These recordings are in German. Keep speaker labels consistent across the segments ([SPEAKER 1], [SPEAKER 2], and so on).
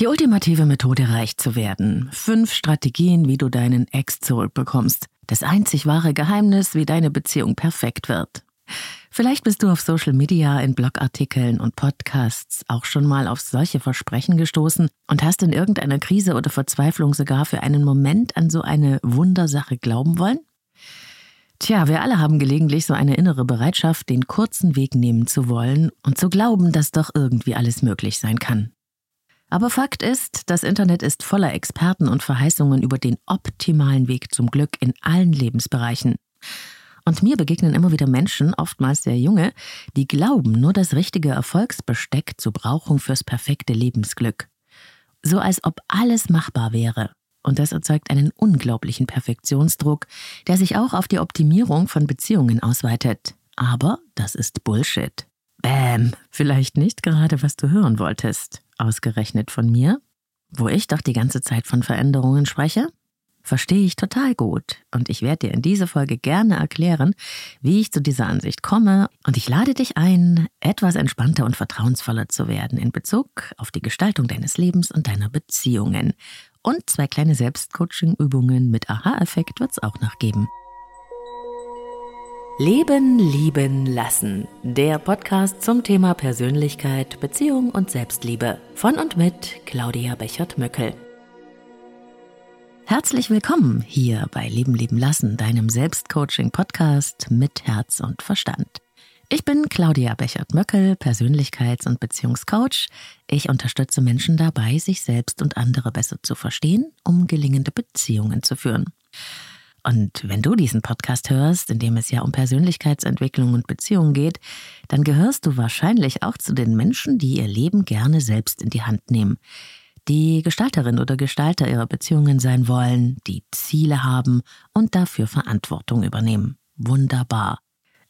[SPEAKER 1] Die ultimative Methode, reich zu werden. Fünf Strategien, wie du deinen Ex zurückbekommst. Das einzig wahre Geheimnis, wie deine Beziehung perfekt wird. Vielleicht bist du auf Social Media, in Blogartikeln und Podcasts auch schon mal auf solche Versprechen gestoßen und hast in irgendeiner Krise oder Verzweiflung sogar für einen Moment an so eine Wundersache glauben wollen? Tja, wir alle haben gelegentlich so eine innere Bereitschaft, den kurzen Weg nehmen zu wollen und zu glauben, dass doch irgendwie alles möglich sein kann. Aber Fakt ist, das Internet ist voller Experten und Verheißungen über den optimalen Weg zum Glück in allen Lebensbereichen. Und mir begegnen immer wieder Menschen, oftmals sehr junge, die glauben, nur das richtige Erfolgsbesteck zu brauchen fürs perfekte Lebensglück. So als ob alles machbar wäre. Und das erzeugt einen unglaublichen Perfektionsdruck, der sich auch auf die Optimierung von Beziehungen ausweitet. Aber das ist Bullshit. Bäm, vielleicht nicht gerade, was du hören wolltest. Ausgerechnet von mir, wo ich doch die ganze Zeit von Veränderungen spreche? Verstehe ich total gut und ich werde dir in dieser Folge gerne erklären, wie ich zu dieser Ansicht komme und ich lade dich ein, etwas entspannter und vertrauensvoller zu werden in Bezug auf die Gestaltung deines Lebens und deiner Beziehungen. Und zwei kleine Selbstcoaching-Übungen mit Aha-Effekt wird es auch noch geben. Leben, lieben, lassen. Der Podcast zum Thema Persönlichkeit, Beziehung und Selbstliebe. Von und mit Claudia Bechert-Möckel. Herzlich willkommen hier bei Leben, lieben, lassen, deinem Selbstcoaching-Podcast mit Herz und Verstand. Ich bin Claudia Bechert-Möckel, Persönlichkeits- und Beziehungscoach. Ich unterstütze Menschen dabei, sich selbst und andere besser zu verstehen, um gelingende Beziehungen zu führen. Und wenn du diesen Podcast hörst, in dem es ja um Persönlichkeitsentwicklung und Beziehungen geht, dann gehörst du wahrscheinlich auch zu den Menschen, die ihr Leben gerne selbst in die Hand nehmen, die Gestalterin oder Gestalter ihrer Beziehungen sein wollen, die Ziele haben und dafür Verantwortung übernehmen. Wunderbar.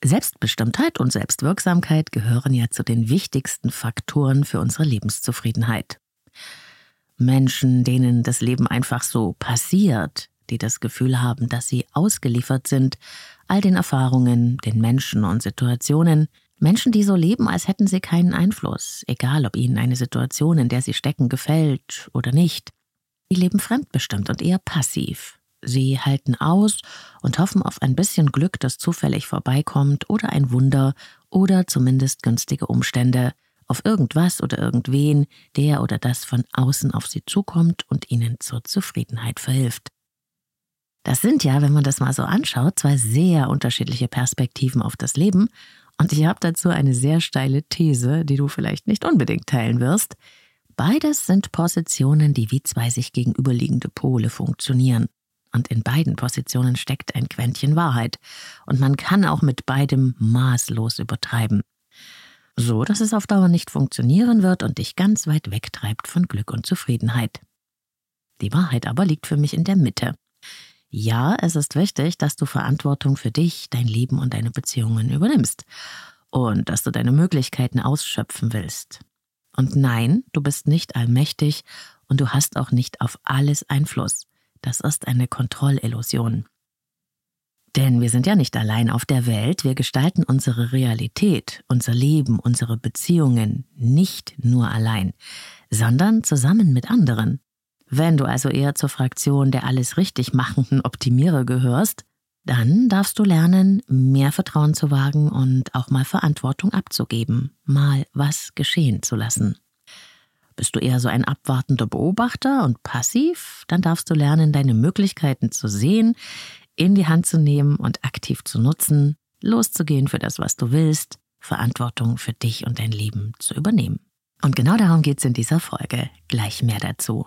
[SPEAKER 1] Selbstbestimmtheit und Selbstwirksamkeit gehören ja zu den wichtigsten Faktoren für unsere Lebenszufriedenheit. Menschen, denen das Leben einfach so passiert, die das Gefühl haben, dass sie ausgeliefert sind, all den Erfahrungen, den Menschen und Situationen, Menschen, die so leben, als hätten sie keinen Einfluss, egal ob ihnen eine Situation, in der sie stecken, gefällt oder nicht. Die leben fremdbestimmt und eher passiv. Sie halten aus und hoffen auf ein bisschen Glück, das zufällig vorbeikommt, oder ein Wunder, oder zumindest günstige Umstände, auf irgendwas oder irgendwen, der oder das von außen auf sie zukommt und ihnen zur Zufriedenheit verhilft. Das sind ja, wenn man das mal so anschaut, zwei sehr unterschiedliche Perspektiven auf das Leben. Und ich habe dazu eine sehr steile These, die du vielleicht nicht unbedingt teilen wirst. Beides sind Positionen, die wie zwei sich gegenüberliegende Pole funktionieren. Und in beiden Positionen steckt ein Quäntchen Wahrheit. Und man kann auch mit beidem maßlos übertreiben. So, dass es auf Dauer nicht funktionieren wird und dich ganz weit wegtreibt von Glück und Zufriedenheit. Die Wahrheit aber liegt für mich in der Mitte. Ja, es ist wichtig, dass du Verantwortung für dich, dein Leben und deine Beziehungen übernimmst und dass du deine Möglichkeiten ausschöpfen willst. Und nein, du bist nicht allmächtig und du hast auch nicht auf alles Einfluss. Das ist eine Kontrollillusion. Denn wir sind ja nicht allein auf der Welt, wir gestalten unsere Realität, unser Leben, unsere Beziehungen nicht nur allein, sondern zusammen mit anderen. Wenn du also eher zur Fraktion der alles richtig machenden Optimierer gehörst, dann darfst du lernen, mehr Vertrauen zu wagen und auch mal Verantwortung abzugeben, mal was geschehen zu lassen. Bist du eher so ein abwartender Beobachter und passiv, dann darfst du lernen, deine Möglichkeiten zu sehen, in die Hand zu nehmen und aktiv zu nutzen, loszugehen für das, was du willst, Verantwortung für dich und dein Leben zu übernehmen. Und genau darum geht es in dieser Folge. Gleich mehr dazu.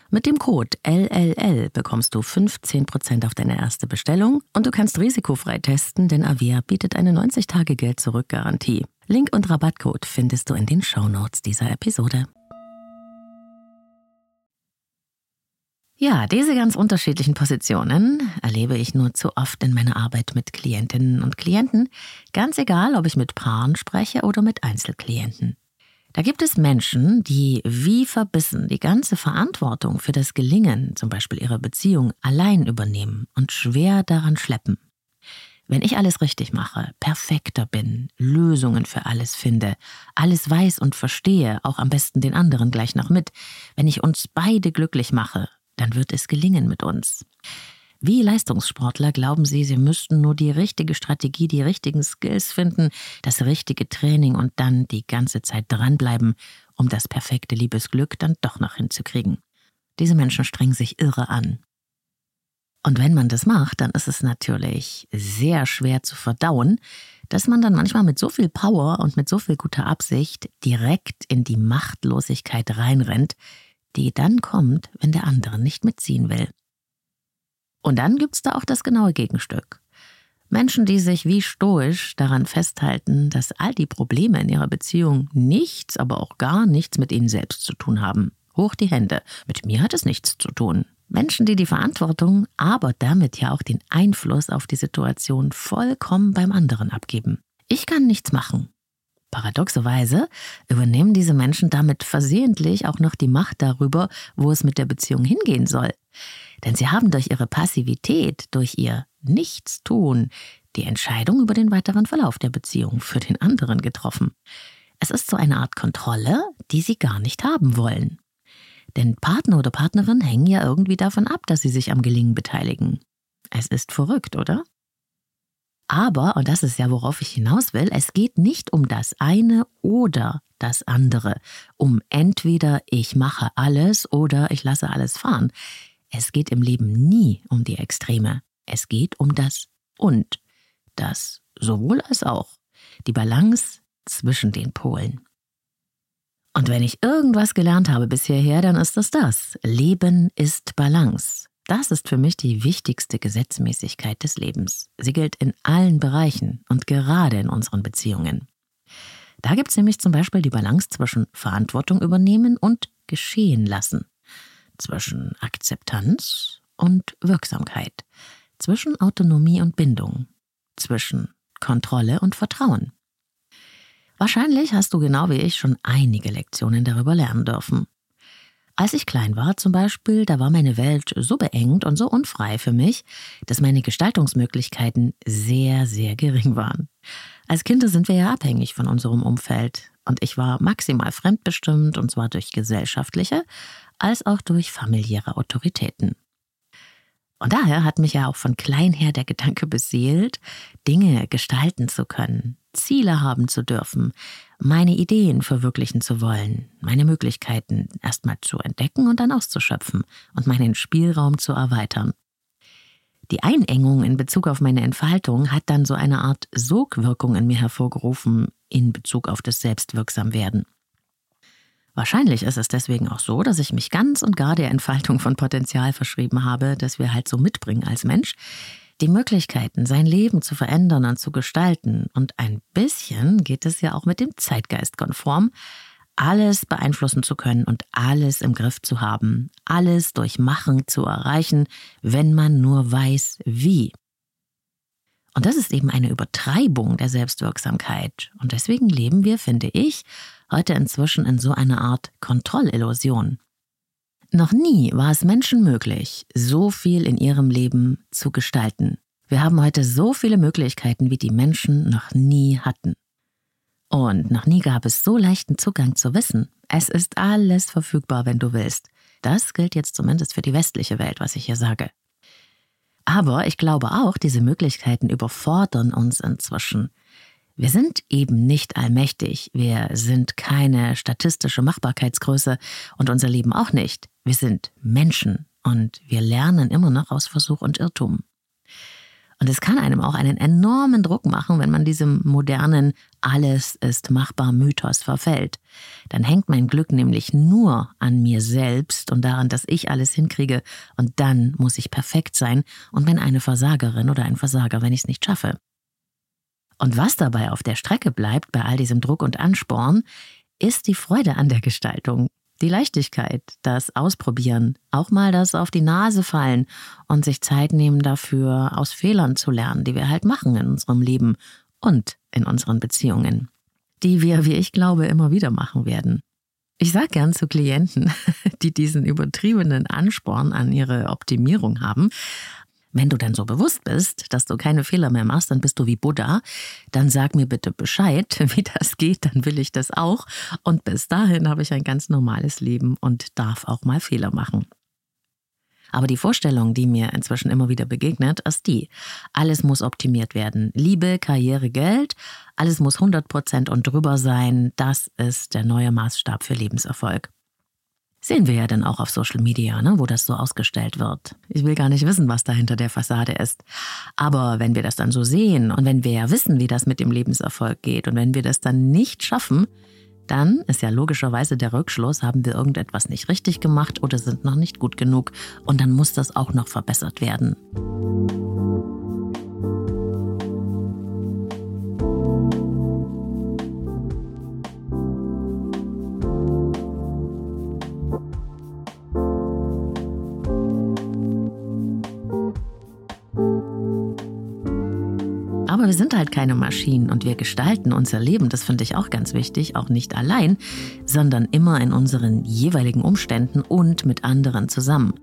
[SPEAKER 1] Mit dem Code LLL bekommst du 15% auf deine erste Bestellung und du kannst risikofrei testen, denn Avea bietet eine 90-Tage-Geld-Zurück-Garantie. Link und Rabattcode findest du in den Shownotes dieser Episode. Ja, diese ganz unterschiedlichen Positionen erlebe ich nur zu oft in meiner Arbeit mit Klientinnen und Klienten, ganz egal, ob ich mit Paaren spreche oder mit Einzelklienten. Da gibt es Menschen, die wie verbissen die ganze Verantwortung für das Gelingen, zum Beispiel ihrer Beziehung, allein übernehmen und schwer daran schleppen. Wenn ich alles richtig mache, perfekter bin, Lösungen für alles finde, alles weiß und verstehe, auch am besten den anderen gleich noch mit, wenn ich uns beide glücklich mache, dann wird es gelingen mit uns. Wie Leistungssportler glauben Sie, Sie müssten nur die richtige Strategie, die richtigen Skills finden, das richtige Training und dann die ganze Zeit dranbleiben, um das perfekte Liebesglück dann doch noch hinzukriegen. Diese Menschen strengen sich irre an. Und wenn man das macht, dann ist es natürlich sehr schwer zu verdauen, dass man dann manchmal mit so viel Power und mit so viel guter Absicht direkt in die Machtlosigkeit reinrennt, die dann kommt, wenn der andere nicht mitziehen will. Und dann gibt's da auch das genaue Gegenstück. Menschen, die sich wie stoisch daran festhalten, dass all die Probleme in ihrer Beziehung nichts, aber auch gar nichts mit ihnen selbst zu tun haben. Hoch die Hände. Mit mir hat es nichts zu tun. Menschen, die die Verantwortung, aber damit ja auch den Einfluss auf die Situation vollkommen beim anderen abgeben. Ich kann nichts machen. Paradoxerweise übernehmen diese Menschen damit versehentlich auch noch die Macht darüber, wo es mit der Beziehung hingehen soll. Denn sie haben durch ihre Passivität, durch ihr Nichtstun, die Entscheidung über den weiteren Verlauf der Beziehung für den anderen getroffen. Es ist so eine Art Kontrolle, die sie gar nicht haben wollen. Denn Partner oder Partnerin hängen ja irgendwie davon ab, dass sie sich am Gelingen beteiligen. Es ist verrückt, oder? Aber, und das ist ja, worauf ich hinaus will, es geht nicht um das eine oder das andere, um entweder ich mache alles oder ich lasse alles fahren. Es geht im Leben nie um die Extreme. Es geht um das und, das sowohl als auch, die Balance zwischen den Polen. Und wenn ich irgendwas gelernt habe bis hierher, dann ist es das. Leben ist Balance. Das ist für mich die wichtigste Gesetzmäßigkeit des Lebens. Sie gilt in allen Bereichen und gerade in unseren Beziehungen. Da gibt es nämlich zum Beispiel die Balance zwischen Verantwortung übernehmen und geschehen lassen, zwischen Akzeptanz und Wirksamkeit, zwischen Autonomie und Bindung, zwischen Kontrolle und Vertrauen. Wahrscheinlich hast du genau wie ich schon einige Lektionen darüber lernen dürfen. Als ich klein war zum Beispiel, da war meine Welt so beengt und so unfrei für mich, dass meine Gestaltungsmöglichkeiten sehr, sehr gering waren. Als Kinder sind wir ja abhängig von unserem Umfeld und ich war maximal fremdbestimmt und zwar durch gesellschaftliche als auch durch familiäre Autoritäten. Und daher hat mich ja auch von klein her der Gedanke beseelt, Dinge gestalten zu können, Ziele haben zu dürfen, meine Ideen verwirklichen zu wollen, meine Möglichkeiten erstmal zu entdecken und dann auszuschöpfen und meinen Spielraum zu erweitern. Die Einengung in Bezug auf meine Entfaltung hat dann so eine Art Sogwirkung in mir hervorgerufen in Bezug auf das Selbstwirksamwerden. Wahrscheinlich ist es deswegen auch so, dass ich mich ganz und gar der Entfaltung von Potenzial verschrieben habe, das wir halt so mitbringen als Mensch, die Möglichkeiten, sein Leben zu verändern und zu gestalten. Und ein bisschen geht es ja auch mit dem Zeitgeist konform, alles beeinflussen zu können und alles im Griff zu haben, alles durch Machen zu erreichen, wenn man nur weiß, wie. Und das ist eben eine Übertreibung der Selbstwirksamkeit. Und deswegen leben wir, finde ich, heute inzwischen in so einer Art Kontrollillusion. Noch nie war es Menschen möglich, so viel in ihrem Leben zu gestalten. Wir haben heute so viele Möglichkeiten, wie die Menschen noch nie hatten. Und noch nie gab es so leichten Zugang zu Wissen. Es ist alles verfügbar, wenn du willst. Das gilt jetzt zumindest für die westliche Welt, was ich hier sage. Aber ich glaube auch, diese Möglichkeiten überfordern uns inzwischen. Wir sind eben nicht allmächtig, wir sind keine statistische Machbarkeitsgröße und unser Leben auch nicht. Wir sind Menschen und wir lernen immer noch aus Versuch und Irrtum. Und es kann einem auch einen enormen Druck machen, wenn man diesem modernen Alles ist machbar Mythos verfällt. Dann hängt mein Glück nämlich nur an mir selbst und daran, dass ich alles hinkriege und dann muss ich perfekt sein und bin eine Versagerin oder ein Versager, wenn ich es nicht schaffe. Und was dabei auf der Strecke bleibt bei all diesem Druck und Ansporn, ist die Freude an der Gestaltung, die Leichtigkeit, das Ausprobieren, auch mal das auf die Nase fallen und sich Zeit nehmen dafür, aus Fehlern zu lernen, die wir halt machen in unserem Leben und in unseren Beziehungen, die wir, wie ich glaube, immer wieder machen werden. Ich sage gern zu Klienten, die diesen übertriebenen Ansporn an ihre Optimierung haben, wenn du dann so bewusst bist, dass du keine Fehler mehr machst, dann bist du wie Buddha. Dann sag mir bitte Bescheid, wie das geht, dann will ich das auch. Und bis dahin habe ich ein ganz normales Leben und darf auch mal Fehler machen. Aber die Vorstellung, die mir inzwischen immer wieder begegnet, ist die. Alles muss optimiert werden. Liebe, Karriere, Geld, alles muss 100 Prozent und drüber sein. Das ist der neue Maßstab für Lebenserfolg. Sehen wir ja dann auch auf Social Media, ne, wo das so ausgestellt wird. Ich will gar nicht wissen, was da hinter der Fassade ist. Aber wenn wir das dann so sehen und wenn wir ja wissen, wie das mit dem Lebenserfolg geht und wenn wir das dann nicht schaffen, dann ist ja logischerweise der Rückschluss, haben wir irgendetwas nicht richtig gemacht oder sind noch nicht gut genug und dann muss das auch noch verbessert werden. Keine Maschinen und wir gestalten unser Leben, das finde ich auch ganz wichtig, auch nicht allein, sondern immer in unseren jeweiligen Umständen und mit anderen zusammen.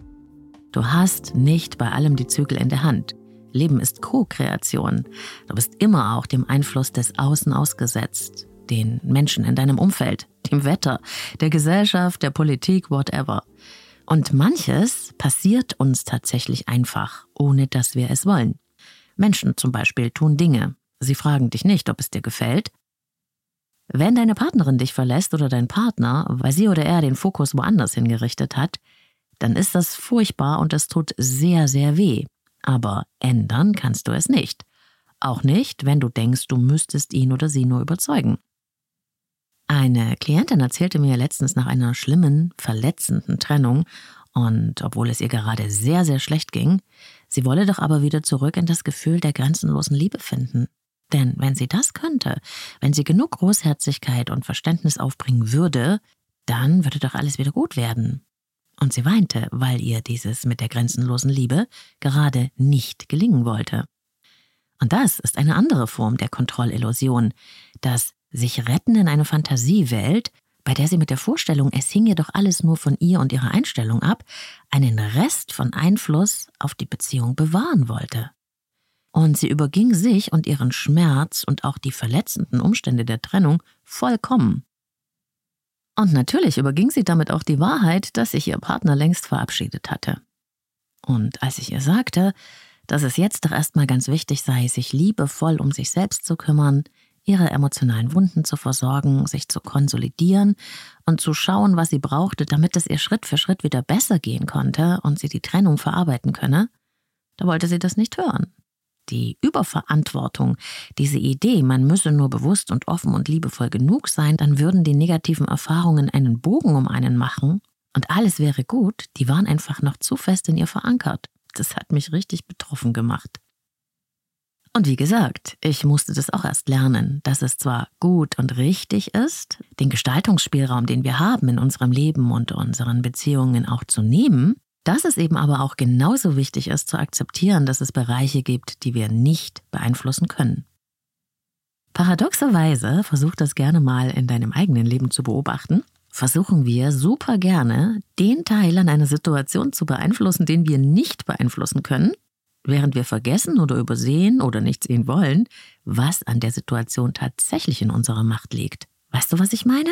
[SPEAKER 1] Du hast nicht bei allem die Zügel in der Hand. Leben ist Co-Kreation. Du bist immer auch dem Einfluss des Außen ausgesetzt, den Menschen in deinem Umfeld, dem Wetter, der Gesellschaft, der Politik, whatever. Und manches passiert uns tatsächlich einfach, ohne dass wir es wollen. Menschen zum Beispiel tun Dinge. Sie fragen dich nicht, ob es dir gefällt. Wenn deine Partnerin dich verlässt oder dein Partner, weil sie oder er den Fokus woanders hingerichtet hat, dann ist das furchtbar und es tut sehr, sehr weh. Aber ändern kannst du es nicht. Auch nicht, wenn du denkst, du müsstest ihn oder sie nur überzeugen. Eine Klientin erzählte mir letztens nach einer schlimmen, verletzenden Trennung und obwohl es ihr gerade sehr, sehr schlecht ging, sie wolle doch aber wieder zurück in das Gefühl der grenzenlosen Liebe finden. Denn wenn sie das könnte, wenn sie genug Großherzigkeit und Verständnis aufbringen würde, dann würde doch alles wieder gut werden. Und sie weinte, weil ihr dieses mit der grenzenlosen Liebe gerade nicht gelingen wollte. Und das ist eine andere Form der Kontrollillusion, das sich retten in eine Fantasiewelt, bei der sie mit der Vorstellung, es hing doch alles nur von ihr und ihrer Einstellung ab, einen Rest von Einfluss auf die Beziehung bewahren wollte. Und sie überging sich und ihren Schmerz und auch die verletzenden Umstände der Trennung vollkommen. Und natürlich überging sie damit auch die Wahrheit, dass sich ihr Partner längst verabschiedet hatte. Und als ich ihr sagte, dass es jetzt doch erstmal ganz wichtig sei, sich liebevoll um sich selbst zu kümmern, ihre emotionalen Wunden zu versorgen, sich zu konsolidieren und zu schauen, was sie brauchte, damit es ihr Schritt für Schritt wieder besser gehen konnte und sie die Trennung verarbeiten könne, da wollte sie das nicht hören. Die Überverantwortung, diese Idee, man müsse nur bewusst und offen und liebevoll genug sein, dann würden die negativen Erfahrungen einen Bogen um einen machen und alles wäre gut, die waren einfach noch zu fest in ihr verankert. Das hat mich richtig betroffen gemacht. Und wie gesagt, ich musste das auch erst lernen, dass es zwar gut und richtig ist, den Gestaltungsspielraum, den wir haben in unserem Leben und unseren Beziehungen auch zu nehmen, dass es eben aber auch genauso wichtig ist zu akzeptieren, dass es Bereiche gibt, die wir nicht beeinflussen können. Paradoxerweise, versuch das gerne mal in deinem eigenen Leben zu beobachten, versuchen wir super gerne, den Teil an einer Situation zu beeinflussen, den wir nicht beeinflussen können, während wir vergessen oder übersehen oder nicht sehen wollen, was an der Situation tatsächlich in unserer Macht liegt. Weißt du, was ich meine?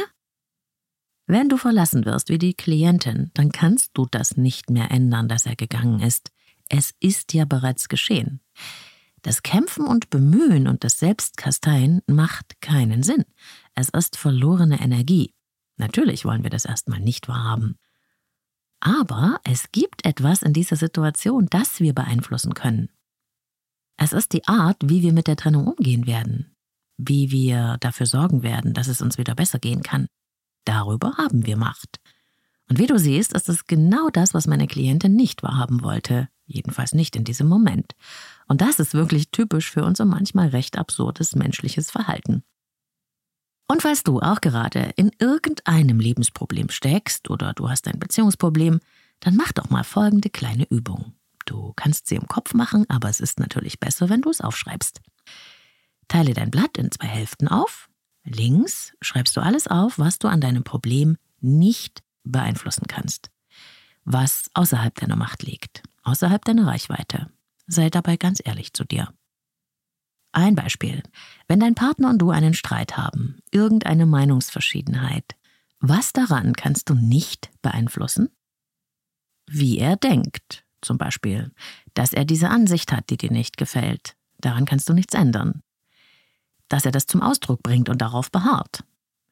[SPEAKER 1] Wenn du verlassen wirst wie die Klientin, dann kannst du das nicht mehr ändern, dass er gegangen ist. Es ist ja bereits geschehen. Das Kämpfen und Bemühen und das Selbstkasteien macht keinen Sinn. Es ist verlorene Energie. Natürlich wollen wir das erstmal nicht wahrhaben. Aber es gibt etwas in dieser Situation, das wir beeinflussen können. Es ist die Art, wie wir mit der Trennung umgehen werden, wie wir dafür sorgen werden, dass es uns wieder besser gehen kann. Darüber haben wir Macht. Und wie du siehst, ist es genau das, was meine Klientin nicht wahrhaben wollte, jedenfalls nicht in diesem Moment. Und das ist wirklich typisch für unser manchmal recht absurdes menschliches Verhalten. Und falls du auch gerade in irgendeinem Lebensproblem steckst oder du hast ein Beziehungsproblem, dann mach doch mal folgende kleine Übung. Du kannst sie im Kopf machen, aber es ist natürlich besser, wenn du es aufschreibst. Teile dein Blatt in zwei Hälften auf Links schreibst du alles auf, was du an deinem Problem nicht beeinflussen kannst. Was außerhalb deiner Macht liegt, außerhalb deiner Reichweite. Sei dabei ganz ehrlich zu dir. Ein Beispiel. Wenn dein Partner und du einen Streit haben, irgendeine Meinungsverschiedenheit, was daran kannst du nicht beeinflussen? Wie er denkt, zum Beispiel, dass er diese Ansicht hat, die dir nicht gefällt. Daran kannst du nichts ändern dass er das zum Ausdruck bringt und darauf beharrt.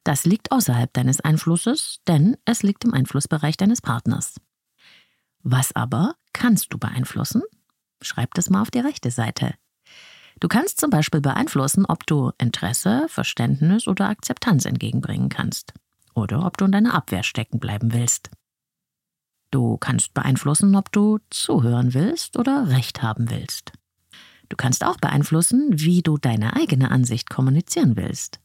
[SPEAKER 1] Das liegt außerhalb deines Einflusses, denn es liegt im Einflussbereich deines Partners. Was aber kannst du beeinflussen? Schreib das mal auf die rechte Seite. Du kannst zum Beispiel beeinflussen, ob du Interesse, Verständnis oder Akzeptanz entgegenbringen kannst. Oder ob du in deiner Abwehr stecken bleiben willst. Du kannst beeinflussen, ob du zuhören willst oder Recht haben willst. Du kannst auch beeinflussen, wie du deine eigene Ansicht kommunizieren willst.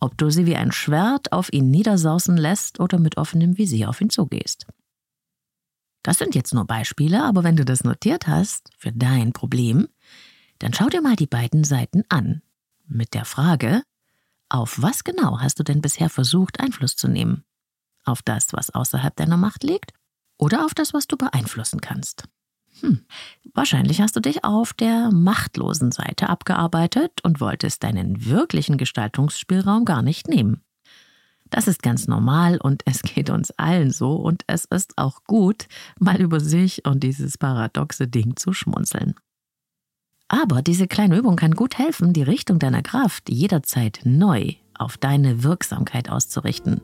[SPEAKER 1] Ob du sie wie ein Schwert auf ihn niedersausen lässt oder mit offenem Visier auf ihn zugehst. Das sind jetzt nur Beispiele, aber wenn du das notiert hast für dein Problem, dann schau dir mal die beiden Seiten an. Mit der Frage, auf was genau hast du denn bisher versucht, Einfluss zu nehmen? Auf das, was außerhalb deiner Macht liegt? Oder auf das, was du beeinflussen kannst? Hm, wahrscheinlich hast du dich auf der machtlosen Seite abgearbeitet und wolltest deinen wirklichen Gestaltungsspielraum gar nicht nehmen. Das ist ganz normal und es geht uns allen so und es ist auch gut, mal über sich und dieses paradoxe Ding zu schmunzeln. Aber diese kleine Übung kann gut helfen, die Richtung deiner Kraft jederzeit neu auf deine Wirksamkeit auszurichten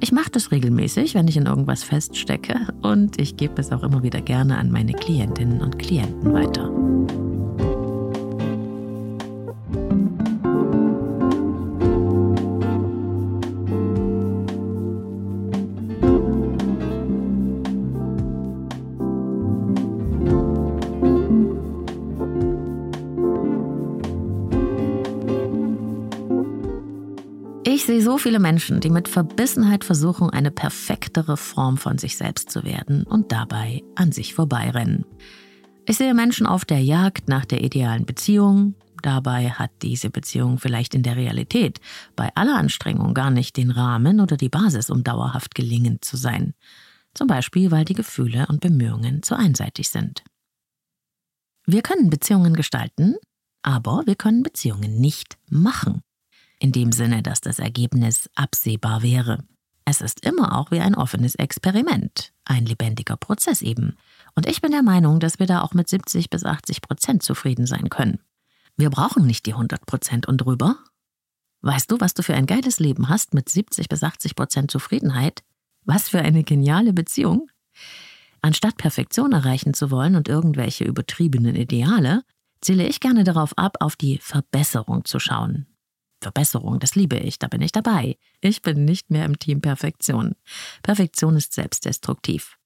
[SPEAKER 1] ich mache das regelmäßig, wenn ich in irgendwas feststecke und ich gebe es auch immer wieder gerne an meine Klientinnen und Klienten weiter. Menschen, die mit Verbissenheit versuchen, eine perfektere Form von sich selbst zu werden und dabei an sich vorbeirennen. Ich sehe Menschen auf der Jagd nach der idealen Beziehung. Dabei hat diese Beziehung vielleicht in der Realität bei aller Anstrengung gar nicht den Rahmen oder die Basis, um dauerhaft gelingend zu sein. Zum Beispiel, weil die Gefühle und Bemühungen zu einseitig sind. Wir können Beziehungen gestalten, aber wir können Beziehungen nicht machen in dem Sinne, dass das Ergebnis absehbar wäre. Es ist immer auch wie ein offenes Experiment, ein lebendiger Prozess eben. Und ich bin der Meinung, dass wir da auch mit 70 bis 80 Prozent zufrieden sein können. Wir brauchen nicht die 100 Prozent und drüber. Weißt du, was du für ein geiles Leben hast mit 70 bis 80 Prozent Zufriedenheit? Was für eine geniale Beziehung? Anstatt Perfektion erreichen zu wollen und irgendwelche übertriebenen Ideale, ziele ich gerne darauf ab, auf die Verbesserung zu schauen, Verbesserung, das liebe ich, da bin ich dabei. Ich bin nicht mehr im Team Perfektion. Perfektion ist selbstdestruktiv.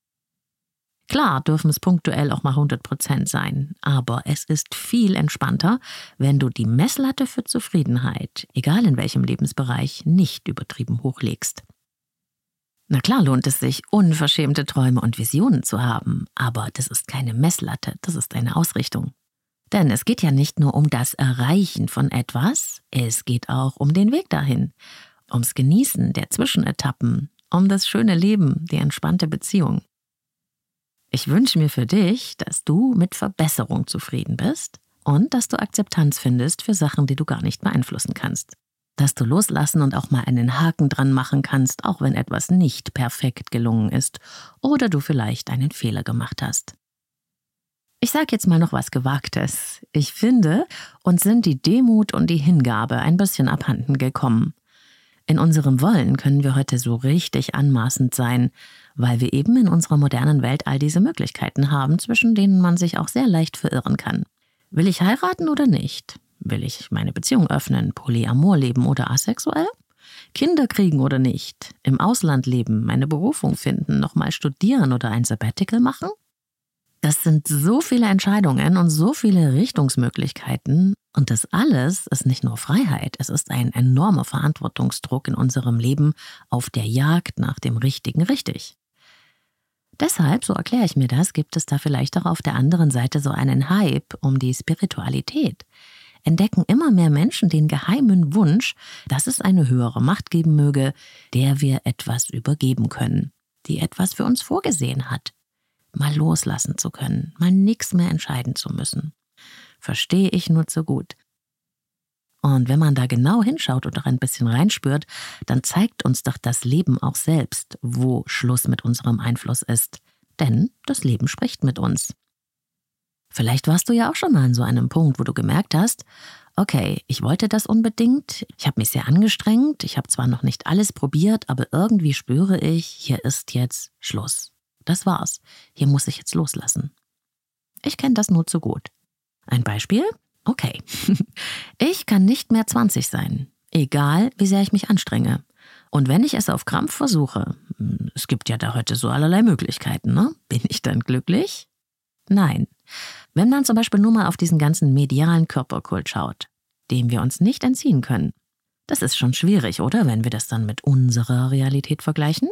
[SPEAKER 1] Klar dürfen es punktuell auch mal 100 Prozent sein, aber es ist viel entspannter, wenn du die Messlatte für Zufriedenheit, egal in welchem Lebensbereich, nicht übertrieben hochlegst. Na klar lohnt es sich, unverschämte Träume und Visionen zu haben, aber das ist keine Messlatte, das ist eine Ausrichtung. Denn es geht ja nicht nur um das Erreichen von etwas, es geht auch um den Weg dahin, ums Genießen der Zwischenetappen, um das schöne Leben, die entspannte Beziehung. Ich wünsche mir für dich, dass du mit Verbesserung zufrieden bist und dass du Akzeptanz findest für Sachen, die du gar nicht beeinflussen kannst. Dass du loslassen und auch mal einen Haken dran machen kannst, auch wenn etwas nicht perfekt gelungen ist oder du vielleicht einen Fehler gemacht hast. Ich sage jetzt mal noch was Gewagtes. Ich finde, uns sind die Demut und die Hingabe ein bisschen abhanden gekommen. In unserem Wollen können wir heute so richtig anmaßend sein, weil wir eben in unserer modernen Welt all diese Möglichkeiten haben, zwischen denen man sich auch sehr leicht verirren kann. Will ich heiraten oder nicht? Will ich meine Beziehung öffnen, Polyamor leben oder asexuell? Kinder kriegen oder nicht? Im Ausland leben, meine Berufung finden, nochmal studieren oder ein Sabbatical machen? Das sind so viele Entscheidungen und so viele Richtungsmöglichkeiten. Und das alles ist nicht nur Freiheit, es ist ein enormer Verantwortungsdruck in unserem Leben auf der Jagd nach dem Richtigen richtig. Deshalb, so erkläre ich mir das, gibt es da vielleicht auch auf der anderen Seite so einen Hype um die Spiritualität. Entdecken immer mehr Menschen den geheimen Wunsch, dass es eine höhere Macht geben möge, der wir etwas übergeben können, die etwas für uns vorgesehen hat. Mal loslassen zu können, mal nichts mehr entscheiden zu müssen. Verstehe ich nur zu gut. Und wenn man da genau hinschaut und auch ein bisschen reinspürt, dann zeigt uns doch das Leben auch selbst, wo Schluss mit unserem Einfluss ist. Denn das Leben spricht mit uns. Vielleicht warst du ja auch schon mal an so einem Punkt, wo du gemerkt hast, okay, ich wollte das unbedingt, ich habe mich sehr angestrengt, ich habe zwar noch nicht alles probiert, aber irgendwie spüre ich, hier ist jetzt Schluss. Das war's. Hier muss ich jetzt loslassen. Ich kenne das nur zu gut. Ein Beispiel? Okay. Ich kann nicht mehr 20 sein, egal wie sehr ich mich anstrenge. Und wenn ich es auf Krampf versuche, hm, es gibt ja da heute so allerlei Möglichkeiten, ne? Bin ich dann glücklich? Nein. Wenn man zum Beispiel nur mal auf diesen ganzen medialen Körperkult schaut, dem wir uns nicht entziehen können, das ist schon schwierig, oder? Wenn wir das dann mit unserer Realität vergleichen?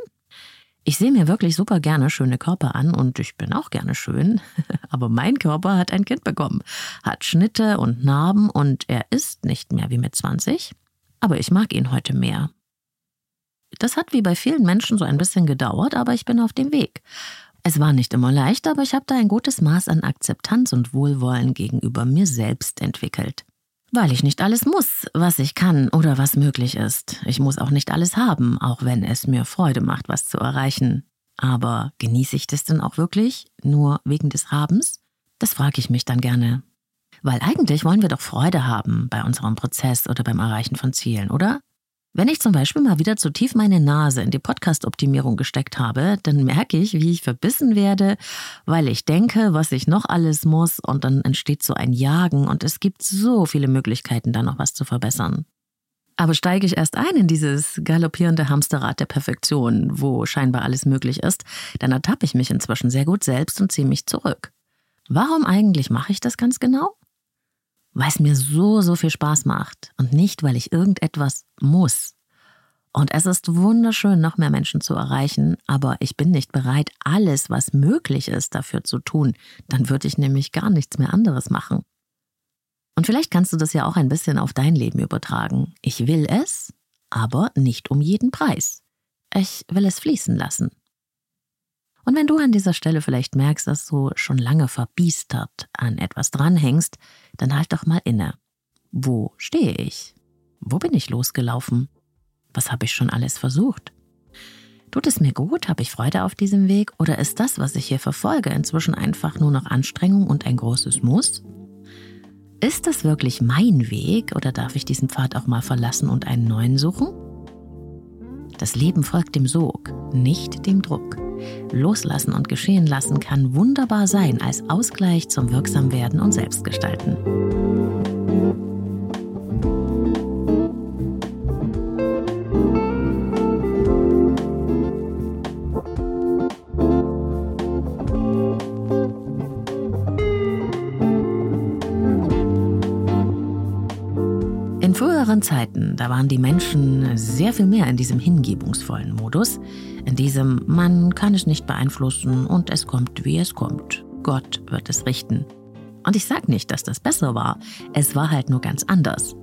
[SPEAKER 1] Ich sehe mir wirklich super gerne schöne Körper an und ich bin auch gerne schön. Aber mein Körper hat ein Kind bekommen, hat Schnitte und Narben und er ist nicht mehr wie mit 20. Aber ich mag ihn heute mehr. Das hat wie bei vielen Menschen so ein bisschen gedauert, aber ich bin auf dem Weg. Es war nicht immer leicht, aber ich habe da ein gutes Maß an Akzeptanz und Wohlwollen gegenüber mir selbst entwickelt. Weil ich nicht alles muss, was ich kann oder was möglich ist. Ich muss auch nicht alles haben, auch wenn es mir Freude macht, was zu erreichen. Aber genieße ich das denn auch wirklich? Nur wegen des Habens? Das frage ich mich dann gerne. Weil eigentlich wollen wir doch Freude haben bei unserem Prozess oder beim Erreichen von Zielen, oder? Wenn ich zum Beispiel mal wieder zu tief meine Nase in die Podcast-Optimierung gesteckt habe, dann merke ich, wie ich verbissen werde, weil ich denke, was ich noch alles muss und dann entsteht so ein Jagen und es gibt so viele Möglichkeiten, da noch was zu verbessern. Aber steige ich erst ein in dieses galoppierende Hamsterrad der Perfektion, wo scheinbar alles möglich ist, dann ertappe ich mich inzwischen sehr gut selbst und ziehe mich zurück. Warum eigentlich mache ich das ganz genau? Weil es mir so, so viel Spaß macht und nicht, weil ich irgendetwas muss. Und es ist wunderschön, noch mehr Menschen zu erreichen, aber ich bin nicht bereit, alles, was möglich ist, dafür zu tun. Dann würde ich nämlich gar nichts mehr anderes machen. Und vielleicht kannst du das ja auch ein bisschen auf dein Leben übertragen. Ich will es, aber nicht um jeden Preis. Ich will es fließen lassen. Und wenn du an dieser Stelle vielleicht merkst, dass du schon lange verbiestert an etwas dranhängst, dann halt doch mal inne. Wo stehe ich? Wo bin ich losgelaufen? Was habe ich schon alles versucht? Tut es mir gut? Habe ich Freude auf diesem Weg? Oder ist das, was ich hier verfolge, inzwischen einfach nur noch Anstrengung und ein großes Muss? Ist das wirklich mein Weg oder darf ich diesen Pfad auch mal verlassen und einen neuen suchen? Das Leben folgt dem Sog, nicht dem Druck. Loslassen und geschehen lassen kann wunderbar sein als Ausgleich zum Wirksamwerden und Selbstgestalten. Früheren Zeiten, da waren die Menschen sehr viel mehr in diesem hingebungsvollen Modus, in diesem man kann es nicht beeinflussen und es kommt, wie es kommt. Gott wird es richten. Und ich sage nicht, dass das besser war, es war halt nur ganz anders.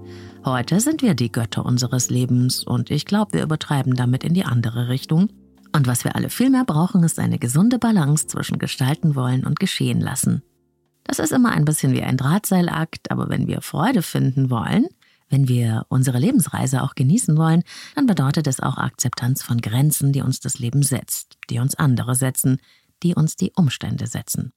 [SPEAKER 1] Heute sind wir die Götter unseres Lebens und ich glaube, wir übertreiben damit in die andere Richtung. Und was wir alle viel mehr brauchen, ist eine gesunde Balance zwischen gestalten wollen und geschehen lassen. Das ist immer ein bisschen wie ein Drahtseilakt, aber wenn wir Freude finden wollen, wenn wir unsere Lebensreise auch genießen wollen, dann bedeutet es auch Akzeptanz von Grenzen, die uns das Leben setzt, die uns andere setzen, die uns die Umstände setzen.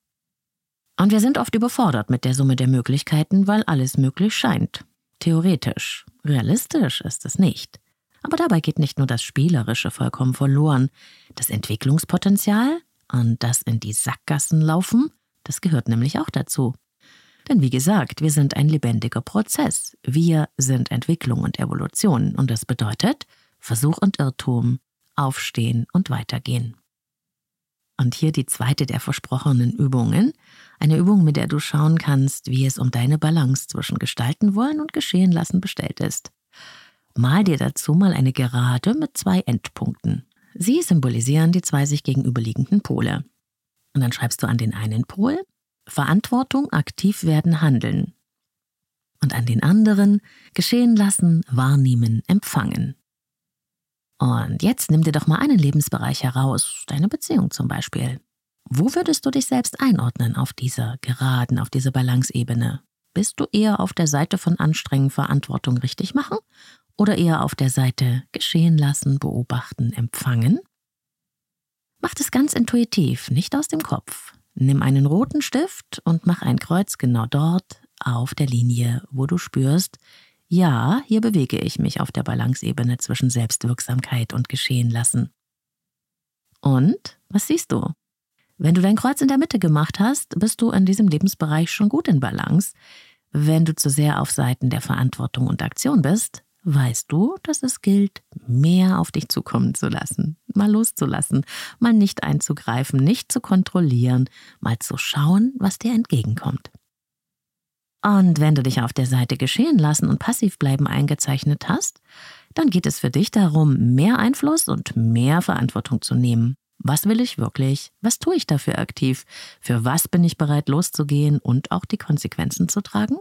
[SPEAKER 1] Und wir sind oft überfordert mit der Summe der Möglichkeiten, weil alles möglich scheint. Theoretisch. Realistisch ist es nicht. Aber dabei geht nicht nur das Spielerische vollkommen verloren. Das Entwicklungspotenzial und das in die Sackgassen laufen, das gehört nämlich auch dazu. Denn wie gesagt, wir sind ein lebendiger Prozess. Wir sind Entwicklung und Evolution. Und das bedeutet Versuch und Irrtum, Aufstehen und Weitergehen. Und hier die zweite der versprochenen Übungen. Eine Übung, mit der du schauen kannst, wie es um deine Balance zwischen gestalten wollen und geschehen lassen bestellt ist. Mal dir dazu mal eine Gerade mit zwei Endpunkten. Sie symbolisieren die zwei sich gegenüberliegenden Pole. Und dann schreibst du an den einen Pol Verantwortung, aktiv werden, handeln. Und an den anderen geschehen lassen, wahrnehmen, empfangen. Und jetzt nimm dir doch mal einen Lebensbereich heraus, deine Beziehung zum Beispiel. Wo würdest du dich selbst einordnen auf dieser geraden, auf dieser Balanceebene? Bist du eher auf der Seite von Anstrengen, Verantwortung richtig machen oder eher auf der Seite geschehen lassen, beobachten, empfangen? Mach das ganz intuitiv, nicht aus dem Kopf. Nimm einen roten Stift und mach ein Kreuz genau dort auf der Linie, wo du spürst, ja, hier bewege ich mich auf der Balanceebene zwischen Selbstwirksamkeit und Geschehen lassen. Und was siehst du? Wenn du dein Kreuz in der Mitte gemacht hast, bist du in diesem Lebensbereich schon gut in Balance. Wenn du zu sehr auf Seiten der Verantwortung und Aktion bist, weißt du, dass es gilt, mehr auf dich zukommen zu lassen, mal loszulassen, mal nicht einzugreifen, nicht zu kontrollieren, mal zu schauen, was dir entgegenkommt. Und wenn du dich auf der Seite geschehen lassen und passiv bleiben eingezeichnet hast, dann geht es für dich darum, mehr Einfluss und mehr Verantwortung zu nehmen. Was will ich wirklich? Was tue ich dafür aktiv? Für was bin ich bereit loszugehen und auch die Konsequenzen zu tragen?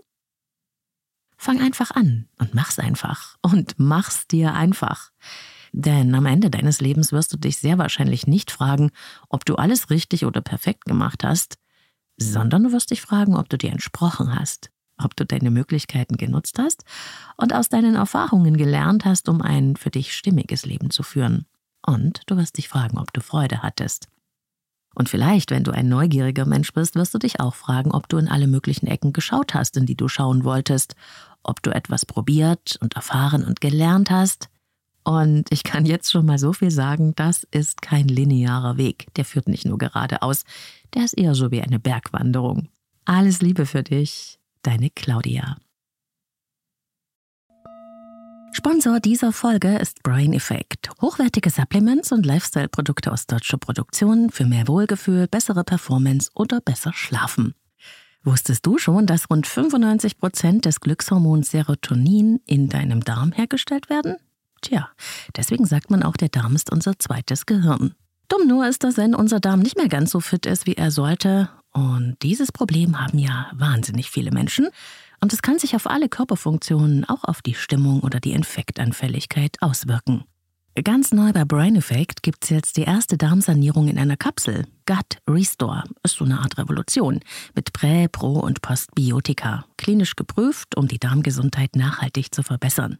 [SPEAKER 1] Fang einfach an und mach's einfach und mach's dir einfach. Denn am Ende deines Lebens wirst du dich sehr wahrscheinlich nicht fragen, ob du alles richtig oder perfekt gemacht hast, sondern du wirst dich fragen, ob du dir entsprochen hast, ob du deine Möglichkeiten genutzt hast und aus deinen Erfahrungen gelernt hast, um ein für dich stimmiges Leben zu führen. Und du wirst dich fragen, ob du Freude hattest. Und vielleicht, wenn du ein neugieriger Mensch bist, wirst du dich auch fragen, ob du in alle möglichen Ecken geschaut hast, in die du schauen wolltest, ob du etwas probiert und erfahren und gelernt hast. Und ich kann jetzt schon mal so viel sagen, das ist kein linearer Weg. Der führt nicht nur geradeaus, der ist eher so wie eine Bergwanderung. Alles Liebe für dich, deine Claudia. Sponsor dieser Folge ist Brain Effect. Hochwertige Supplements und Lifestyle-Produkte aus deutscher Produktion für mehr Wohlgefühl, bessere Performance oder besser Schlafen. Wusstest du schon, dass rund 95 Prozent des Glückshormons Serotonin in deinem Darm hergestellt werden? Tja, deswegen sagt man auch, der Darm ist unser zweites Gehirn. Dumm nur ist, dass wenn unser Darm nicht mehr ganz so fit ist, wie er sollte, und dieses Problem haben ja wahnsinnig viele Menschen, und es kann sich auf alle Körperfunktionen, auch auf die Stimmung oder die Infektanfälligkeit auswirken. Ganz neu bei Brain Effect gibt es jetzt die erste Darmsanierung in einer Kapsel. Gut Restore ist so eine Art Revolution mit Prä-, Pro- und Postbiotika. Klinisch geprüft, um die Darmgesundheit nachhaltig zu verbessern.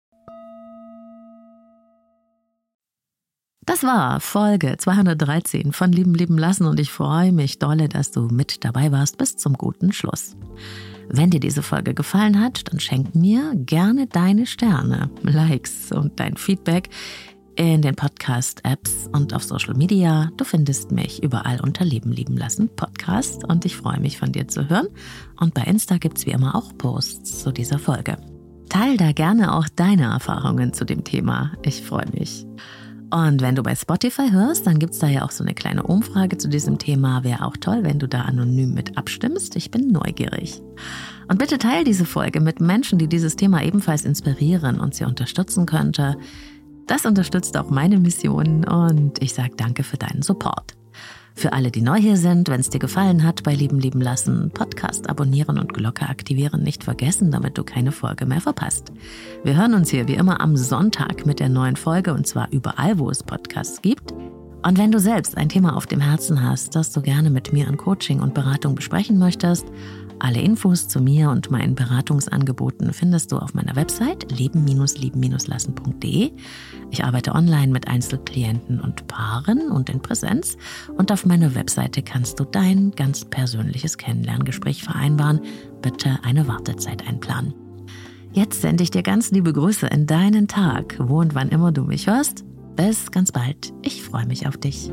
[SPEAKER 1] Das war Folge 213 von Lieben Lieben lassen und ich freue mich dolle, dass du mit dabei warst bis zum guten Schluss. Wenn dir diese Folge gefallen hat, dann schenk mir gerne deine Sterne, Likes und dein Feedback. in den Podcast-Apps und auf Social Media. Du findest mich überall unter Leben lieben lassen Podcast und ich freue mich von dir zu hören. Und bei Insta gibt es wie immer auch Posts zu dieser Folge. Teil da gerne auch deine Erfahrungen zu dem Thema. Ich freue mich. Und wenn du bei Spotify hörst, dann gibt es da ja auch so eine kleine Umfrage zu diesem Thema. Wäre auch toll, wenn du da anonym mit abstimmst. Ich bin neugierig. Und bitte teile diese Folge mit Menschen, die dieses Thema ebenfalls inspirieren und sie unterstützen könnte. Das unterstützt auch meine Mission und ich sage danke für deinen Support. Für alle, die neu hier sind, wenn es dir gefallen hat, bei Lieben lieben lassen, Podcast abonnieren und Glocke aktivieren nicht vergessen, damit du keine Folge mehr verpasst. Wir hören uns hier wie immer am Sonntag mit der neuen Folge und zwar überall, wo es Podcasts gibt. Und wenn du selbst ein Thema auf dem Herzen hast, das du gerne mit mir in Coaching und Beratung besprechen möchtest, alle Infos zu mir und meinen Beratungsangeboten findest du auf meiner Website leben-lieben-lassen.de. Ich arbeite online mit Einzelklienten und Paaren und in Präsenz. Und auf meiner Webseite kannst du dein ganz persönliches Kennenlerngespräch vereinbaren. Bitte eine Wartezeit einplanen. Jetzt sende ich dir ganz liebe Grüße in deinen Tag, wo und wann immer du mich hörst. Bis ganz bald. Ich freue mich auf dich.